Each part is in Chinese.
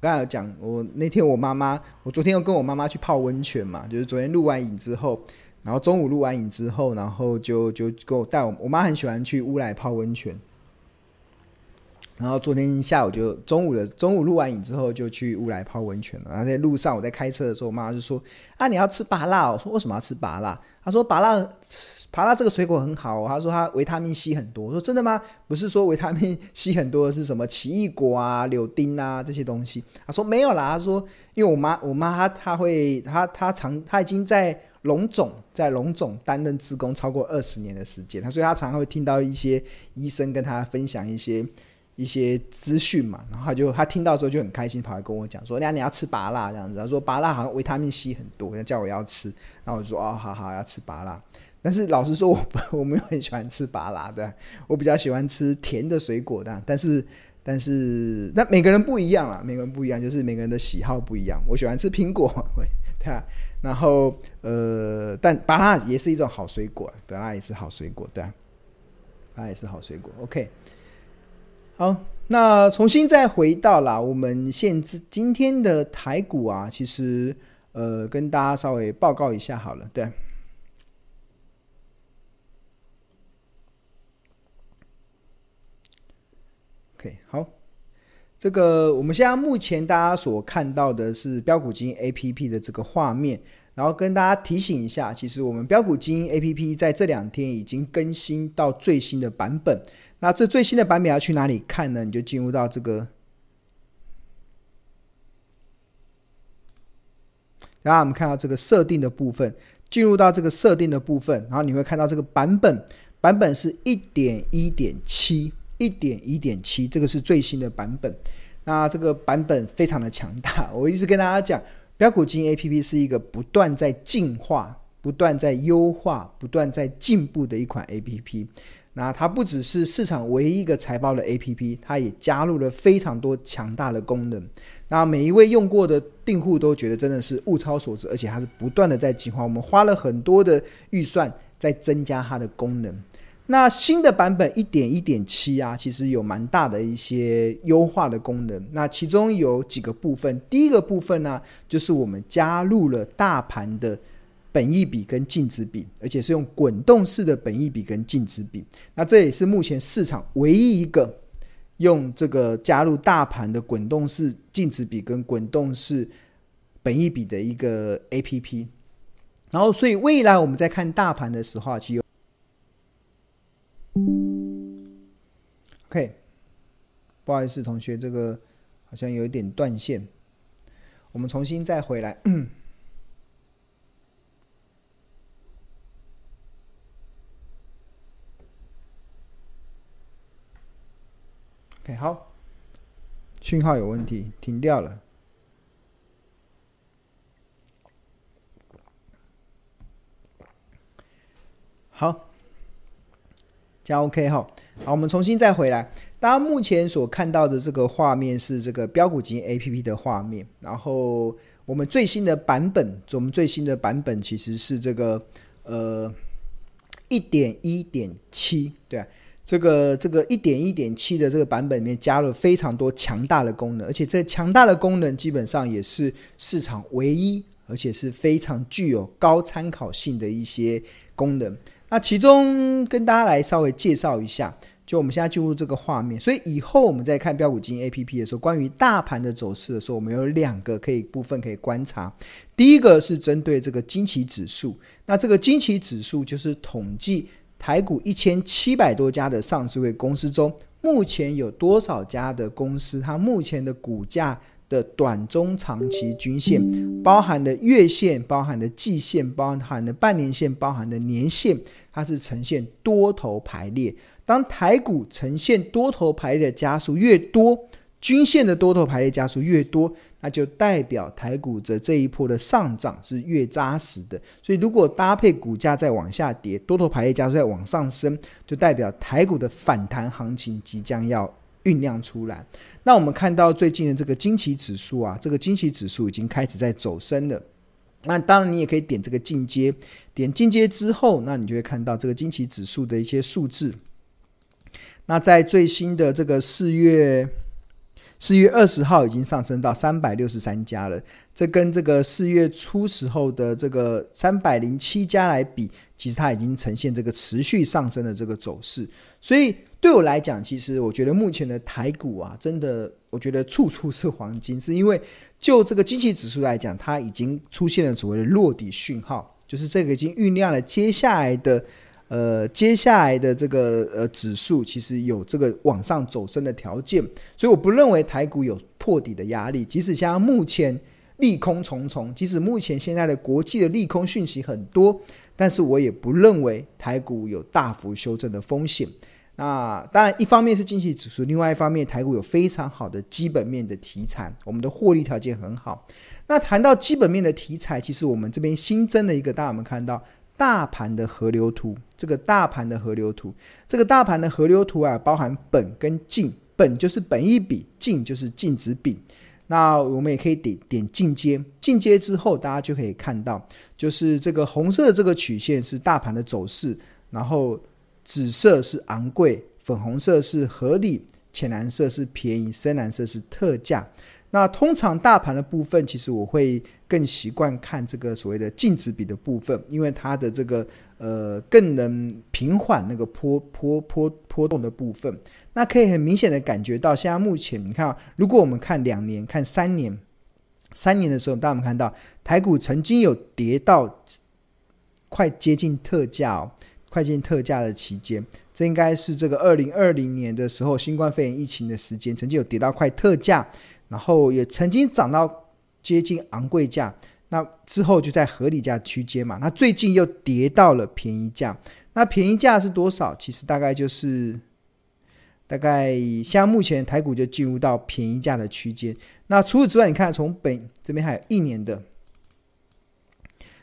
刚才讲，我那天我妈妈，我昨天又跟我妈妈去泡温泉嘛，就是昨天录完影之后，然后中午录完影之后，然后就就跟我带我，我妈很喜欢去乌来泡温泉。然后昨天下午就中午的中午录完影之后就去乌来泡温泉了。然后在路上我在开车的时候，我妈就说：“啊，你要吃芭乐？”我说：“为什么要吃芭乐？”她说：“芭乐，芭乐这个水果很好。”她说：“它维他命 C 很多。”我说：“真的吗？不是说维他命 C 很多的是什么奇异果啊、柳丁啊这些东西？”她说：“没有啦。”她说：“因为我妈，我妈她她会她她常她已经在龙总在龙总担任职工超过二十年的时间，她所以她常常会听到一些医生跟她分享一些。”一些资讯嘛，然后他就他听到之后就很开心，跑来跟我讲说：“那你要吃芭辣这样子。”他说：“芭辣好像维他命 C 很多，叫我要吃。”然后我说：“哦，好好，要吃芭辣。”但是老实说，我 我没有很喜欢吃芭辣的，我比较喜欢吃甜的水果的。但是但是那每个人不一样啦，每个人不一样，就是每个人的喜好不一样。我喜欢吃苹果，对啊。然后呃，但芭辣也是一种好水果，芭乐也是好水果，对啊，芭乐也是好水果。OK。好，那重新再回到了我们现在今天的台股啊，其实呃，跟大家稍微报告一下好了，对。OK，好，这个我们现在目前大家所看到的是标股基金 APP 的这个画面，然后跟大家提醒一下，其实我们标股基金 APP 在这两天已经更新到最新的版本。那这最新的版本要去哪里看呢？你就进入到这个，然后我们看到这个设定的部分，进入到这个设定的部分，然后你会看到这个版本，版本是一点一点七，一点一点七，这个是最新的版本。那这个版本非常的强大，我一直跟大家讲，标股金 APP 是一个不断在进化、不断在优化、不断在进步的一款 APP。那它不只是市场唯一一个财报的 APP，它也加入了非常多强大的功能。那每一位用过的订户都觉得真的是物超所值，而且它是不断的在进化。我们花了很多的预算在增加它的功能。那新的版本一点一点七啊，其实有蛮大的一些优化的功能。那其中有几个部分，第一个部分呢，就是我们加入了大盘的。本益比跟净值比，而且是用滚动式的本益比跟净值比。那这也是目前市场唯一一个用这个加入大盘的滚动式净值比跟滚动式本益比的一个 APP。然后，所以未来我们在看大盘的时候，其实有 OK，不好意思，同学，这个好像有一点断线，我们重新再回来。OK，好，讯号有问题，停掉了。好，加 OK 哈。好，我们重新再回来。大家目前所看到的这个画面是这个标股基金 APP 的画面。然后我们最新的版本，我们最新的版本其实是这个呃一点一点七，对啊。这个这个一点一点七的这个版本里面加了非常多强大的功能，而且这强大的功能基本上也是市场唯一，而且是非常具有高参考性的一些功能。那其中跟大家来稍微介绍一下，就我们现在进入这个画面，所以以后我们在看标股基金 APP 的时候，关于大盘的走势的时候，我们有两个可以部分可以观察。第一个是针对这个惊奇指数，那这个惊奇指数就是统计。台股一千七百多家的上市位公司中，目前有多少家的公司？它目前的股价的短、中、长期均线，包含的月线、包含的季线、包含的半年线、包含的年线，它是呈现多头排列。当台股呈现多头排列的加速越多，均线的多头排列加速越多，那就代表台股的这一波的上涨是越扎实的。所以，如果搭配股价再往下跌，多头排列加速再往上升，就代表台股的反弹行情即将要酝酿出来。那我们看到最近的这个惊奇指数啊，这个惊奇指数已经开始在走升了。那当然，你也可以点这个进阶，点进阶之后，那你就会看到这个惊奇指数的一些数字。那在最新的这个四月。四月二十号已经上升到三百六十三家了。这跟这个四月初时候的这个三百零七家来比，其实它已经呈现这个持续上升的这个走势。所以对我来讲，其实我觉得目前的台股啊，真的我觉得处处是黄金，是因为就这个经济指数来讲，它已经出现了所谓的落底讯号，就是这个已经酝酿了接下来的。呃，接下来的这个呃指数其实有这个往上走升的条件，所以我不认为台股有破底的压力。即使像目前利空重重，即使目前现在的国际的利空讯息很多，但是我也不认为台股有大幅修正的风险。那当然，一方面是经济指数，另外一方面台股有非常好的基本面的题材，我们的获利条件很好。那谈到基本面的题材，其实我们这边新增的一个，大家有没有看到？大盘的河流图，这个大盘的河流图，这个大盘的河流图啊，包含本跟净，本就是本益比，净就是净值比。那我们也可以点点进阶，进阶之后，大家就可以看到，就是这个红色的这个曲线是大盘的走势，然后紫色是昂贵，粉红色是合理，浅蓝色是便宜，深蓝色是特价。那通常大盘的部分，其实我会更习惯看这个所谓的净值比的部分，因为它的这个呃更能平缓那个波波波波动的部分。那可以很明显的感觉到，现在目前你看，如果我们看两年、看三年、三年的时候，大家有没有看到台股曾经有跌到快接近特价哦，快件特价的期间，这应该是这个二零二零年的时候，新冠肺炎疫情的时间，曾经有跌到快特价。然后也曾经涨到接近昂贵价，那之后就在合理价区间嘛。那最近又跌到了便宜价，那便宜价是多少？其实大概就是大概像目前台股就进入到便宜价的区间。那除此之外，你看从本这边还有一年的。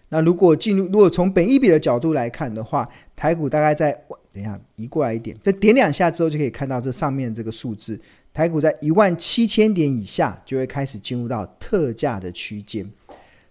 那如果进入，如果从本一比的角度来看的话，台股大概在等一下移过来一点，再点两下之后就可以看到这上面这个数字。台股在一万七千点以下，就会开始进入到特价的区间。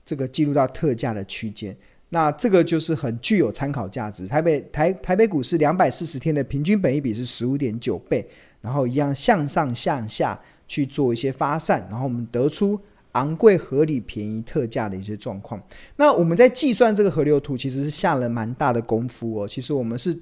这个进入到特价的区间，那这个就是很具有参考价值。台北台台北股市两百四十天的平均本一比是十五点九倍，然后一样向上向下去做一些发散，然后我们得出昂贵、合理、便宜、特价的一些状况。那我们在计算这个河流图，其实是下了蛮大的功夫哦。其实我们是。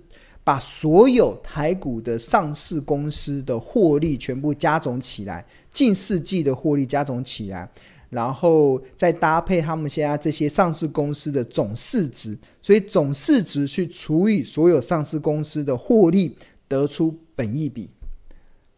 把所有台股的上市公司的获利全部加总起来，近四季的获利加总起来，然后再搭配他们现在这些上市公司的总市值，所以总市值去除以所有上市公司的获利，得出本益比。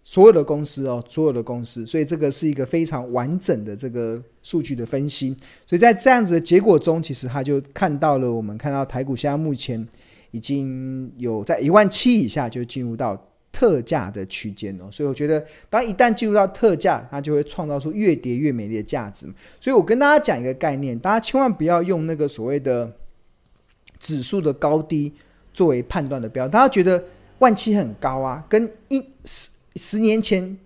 所有的公司哦，所有的公司，所以这个是一个非常完整的这个数据的分析。所以在这样子的结果中，其实他就看到了我们看到台股现在目前。已经有在一万七以下就进入到特价的区间了，所以我觉得，当一旦进入到特价，它就会创造出越跌越美丽的价值。所以我跟大家讲一个概念，大家千万不要用那个所谓的指数的高低作为判断的标。大家觉得万七很高啊，跟一十十年前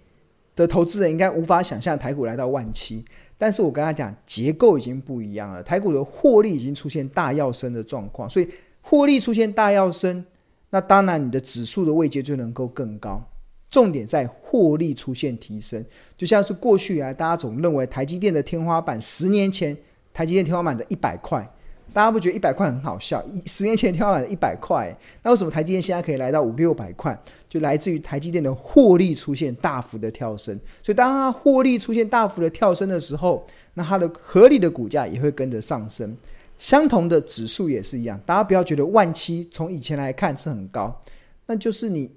的投资人应该无法想象台股来到万七。但是我跟他讲，结构已经不一样了，台股的获利已经出现大跃升的状况，所以。获利出现大跃升，那当然你的指数的位阶就能够更高。重点在获利出现提升，就像是过去以来大家总认为台积电的天花板，十年前台积电天花板在一百块，大家不觉得一百块很好笑？十年前跳板一百块，那为什么台积电现在可以来到五六百块？就来自于台积电的获利出现大幅的跳升。所以当它获利出现大幅的跳升的时候，那它的合理的股价也会跟着上升。相同的指数也是一样，大家不要觉得万七从以前来看是很高，那就是你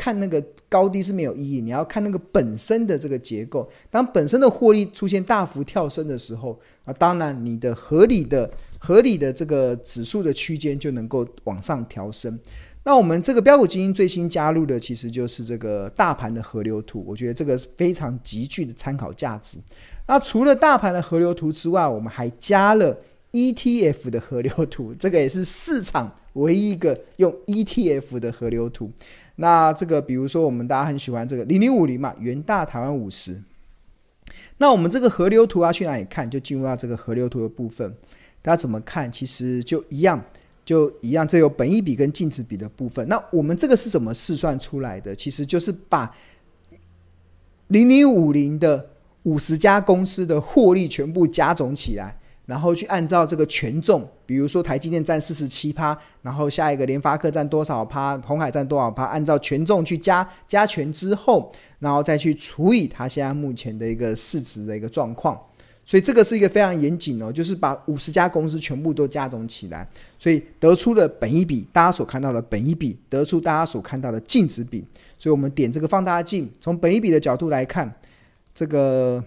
看那个高低是没有意义，你要看那个本身的这个结构。当本身的获利出现大幅跳升的时候，啊，当然你的合理的、合理的这个指数的区间就能够往上调升。那我们这个标股基金最新加入的其实就是这个大盘的河流图，我觉得这个是非常极具的参考价值。那除了大盘的河流图之外，我们还加了。ETF 的河流图，这个也是市场唯一一个用 ETF 的河流图。那这个，比如说我们大家很喜欢这个零零五零嘛，元大台湾五十。那我们这个河流图要去哪里看？就进入到这个河流图的部分。大家怎么看？其实就一样，就一样。这有本益比跟净值比的部分。那我们这个是怎么试算出来的？其实就是把零零五零的五十家公司的获利全部加总起来，然后去按照这个权重，比如说台积电占四十七趴，然后下一个联发科占多少趴，鸿海占多少趴，按照权重去加加权之后，然后再去除以它现在目前的一个市值的一个状况。所以这个是一个非常严谨哦，就是把五十家公司全部都加总起来，所以得出了本一比，大家所看到的本一比，得出大家所看到的净值比。所以我们点这个放大镜，从本一比的角度来看，这个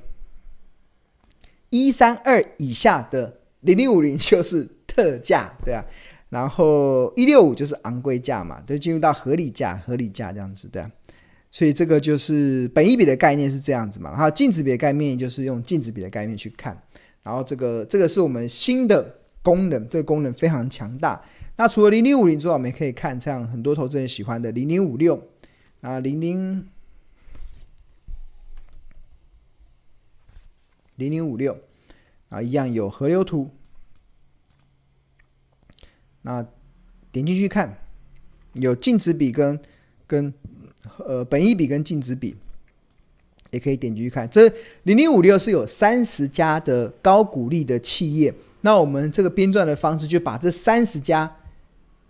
一三二以下的零零五零就是特价，对啊，然后一六五就是昂贵价嘛，就进入到合理价，合理价这样子的。所以这个就是本一笔的概念是这样子嘛，然后净值比的概念就是用净值比的概念去看，然后这个这个是我们新的功能，这个功能非常强大。那除了零零五零之外，我们也可以看像很多投资人喜欢的零零五六啊，零零零零五六啊，一样有河流图。那点进去看，有净值比跟跟。呃，本益比跟净值比，也可以点进去看。这零零五六是有三十家的高股利的企业，那我们这个编撰的方式就把这三十家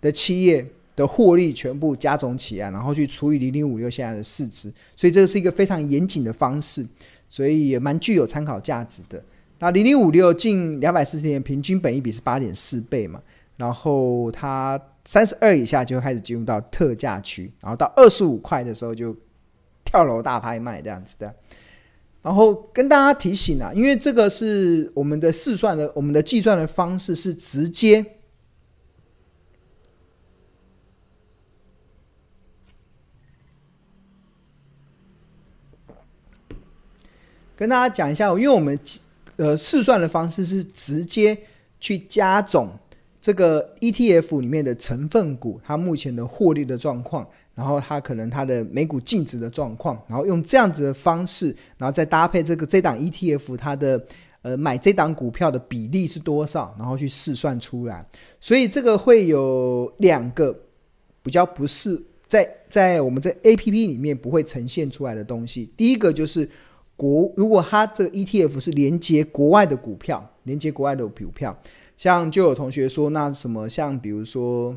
的企业的获利全部加总起来，然后去除以零零五六现在的市值。所以这是一个非常严谨的方式，所以也蛮具有参考价值的。那零零五六近两百四十年平均本益比是八点四倍嘛，然后它。三十二以下就开始进入到特价区，然后到二十五块的时候就跳楼大拍卖这样子的。然后跟大家提醒啊，因为这个是我们的试算的，我们的计算的方式是直接跟大家讲一下，因为我们呃试算的方式是直接去加总。这个 ETF 里面的成分股，它目前的获利的状况，然后它可能它的每股净值的状况，然后用这样子的方式，然后再搭配这个这档 ETF 它的呃买这档股票的比例是多少，然后去试算出来。所以这个会有两个比较不是在在我们这 APP 里面不会呈现出来的东西。第一个就是国，如果它这个 ETF 是连接国外的股票，连接国外的股票。像就有同学说，那什么像比如说，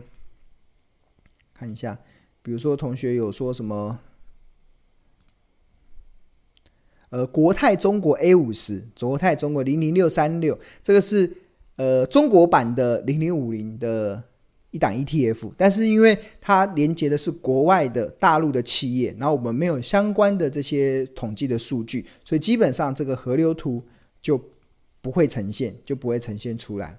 看一下，比如说同学有说什么，呃，国泰中国 A 五十，国泰中国零零六三六，这个是呃中国版的零零五零的一档 ETF，但是因为它连接的是国外的大陆的企业，然后我们没有相关的这些统计的数据，所以基本上这个河流图就不会呈现，就不会呈现出来。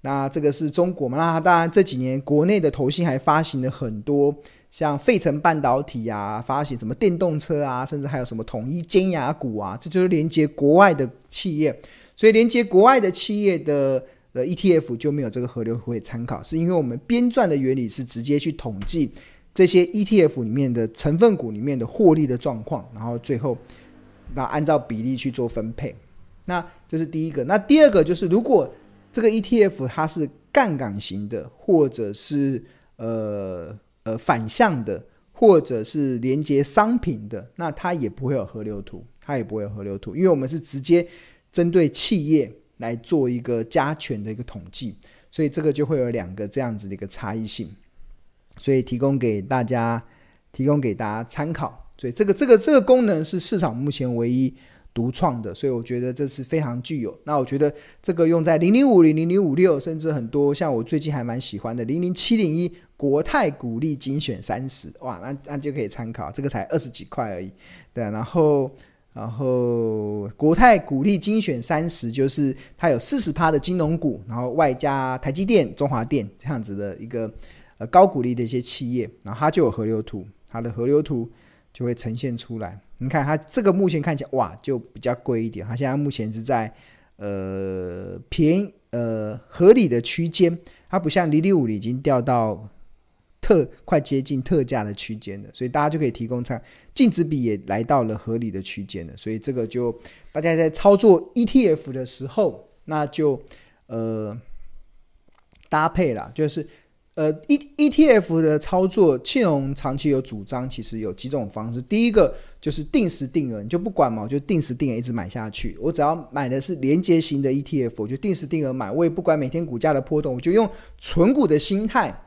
那这个是中国嘛？那当然这几年国内的投信还发行了很多像费城半导体啊，发行什么电动车啊，甚至还有什么统一尖牙股啊，这就是连接国外的企业。所以连接国外的企业的 ETF 就没有这个河流图参考，是因为我们编撰的原理是直接去统计这些 ETF 里面的成分股里面的获利的状况，然后最后那按照比例去做分配。那这是第一个。那第二个就是如果这个 ETF 它是杠杆型的，或者是呃呃反向的，或者是连接商品的，那它也不会有河流图，它也不会有河流图，因为我们是直接针对企业来做一个加权的一个统计，所以这个就会有两个这样子的一个差异性，所以提供给大家，提供给大家参考。所以这个这个这个功能是市场目前唯一。独创的，所以我觉得这是非常具有。那我觉得这个用在零零五零、零零五六，甚至很多像我最近还蛮喜欢的零零七零一国泰股利精选三十，哇，那那就可以参考。这个才二十几块而已，对。然后，然后国泰股利精选三十就是它有四十趴的金融股，然后外加台积电、中华电这样子的一个呃高股利的一些企业，然后它就有河流图，它的河流图就会呈现出来。你看它这个目前看起来哇，就比较贵一点。它现在目前是在呃便宜呃合理的区间，它不像零零五已经掉到特快接近特价的区间了，所以大家就可以提供参净值比也来到了合理的区间了。所以这个就大家在操作 ETF 的时候，那就呃搭配了，就是。呃，E ETF 的操作，庆荣长期有主张，其实有几种方式。第一个就是定时定额，你就不管嘛，我就定时定额一直买下去。我只要买的是连接型的 ETF，我就定时定额买，我也不管每天股价的波动，我就用存股的心态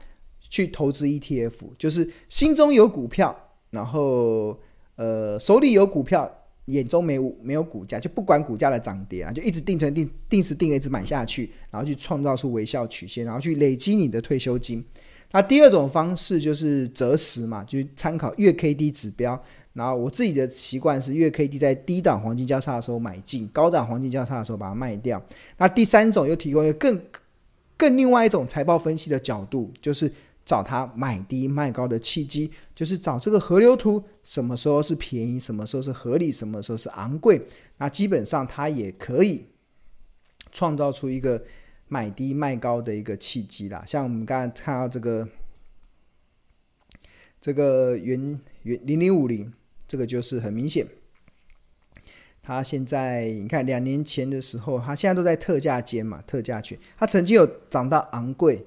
去投资 ETF，就是心中有股票，然后呃手里有股票。眼中没有没有股价，就不管股价的涨跌啊，就一直定成定定时定额一直买下去，然后去创造出微笑曲线，然后去累积你的退休金。那第二种方式就是择时嘛，就是参考月 K D 指标。然后我自己的习惯是月 K D 在低档黄金交叉的时候买进，高档黄金交叉的时候把它卖掉。那第三种又提供一个更更另外一种财报分析的角度，就是。找它买低卖高的契机，就是找这个河流图，什么时候是便宜，什么时候是合理，什么时候是昂贵。那基本上它也可以创造出一个买低卖高的一个契机啦。像我们刚才看到这个这个元元零零五零，这个就是很明显。它现在你看两年前的时候，它现在都在特价间嘛，特价区，它曾经有涨到昂贵。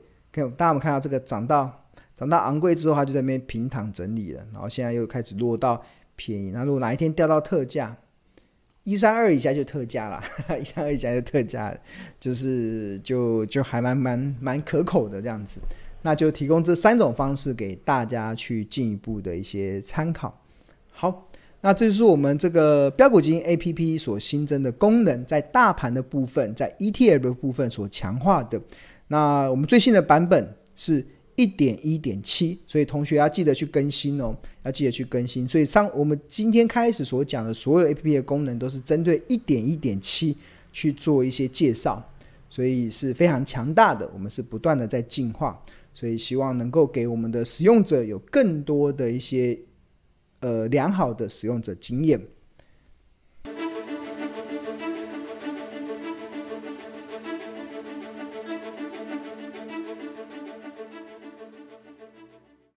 大家我们看到这个涨到涨到昂贵之后，它就在那边平躺整理了，然后现在又开始落到便宜。那如果哪一天掉到特价，一三二以下就特价了，一三二以下就特价，就是就就还蛮蛮蛮可口的这样子。那就提供这三种方式给大家去进一步的一些参考。好，那这就是我们这个标股基金 APP 所新增的功能，在大盘的部分，在 ETF 的部分所强化的。那我们最新的版本是一点一点七，所以同学要记得去更新哦，要记得去更新。所以上我们今天开始所讲的所有 APP 的功能，都是针对一点一点七去做一些介绍，所以是非常强大的。我们是不断的在进化，所以希望能够给我们的使用者有更多的一些呃良好的使用者经验。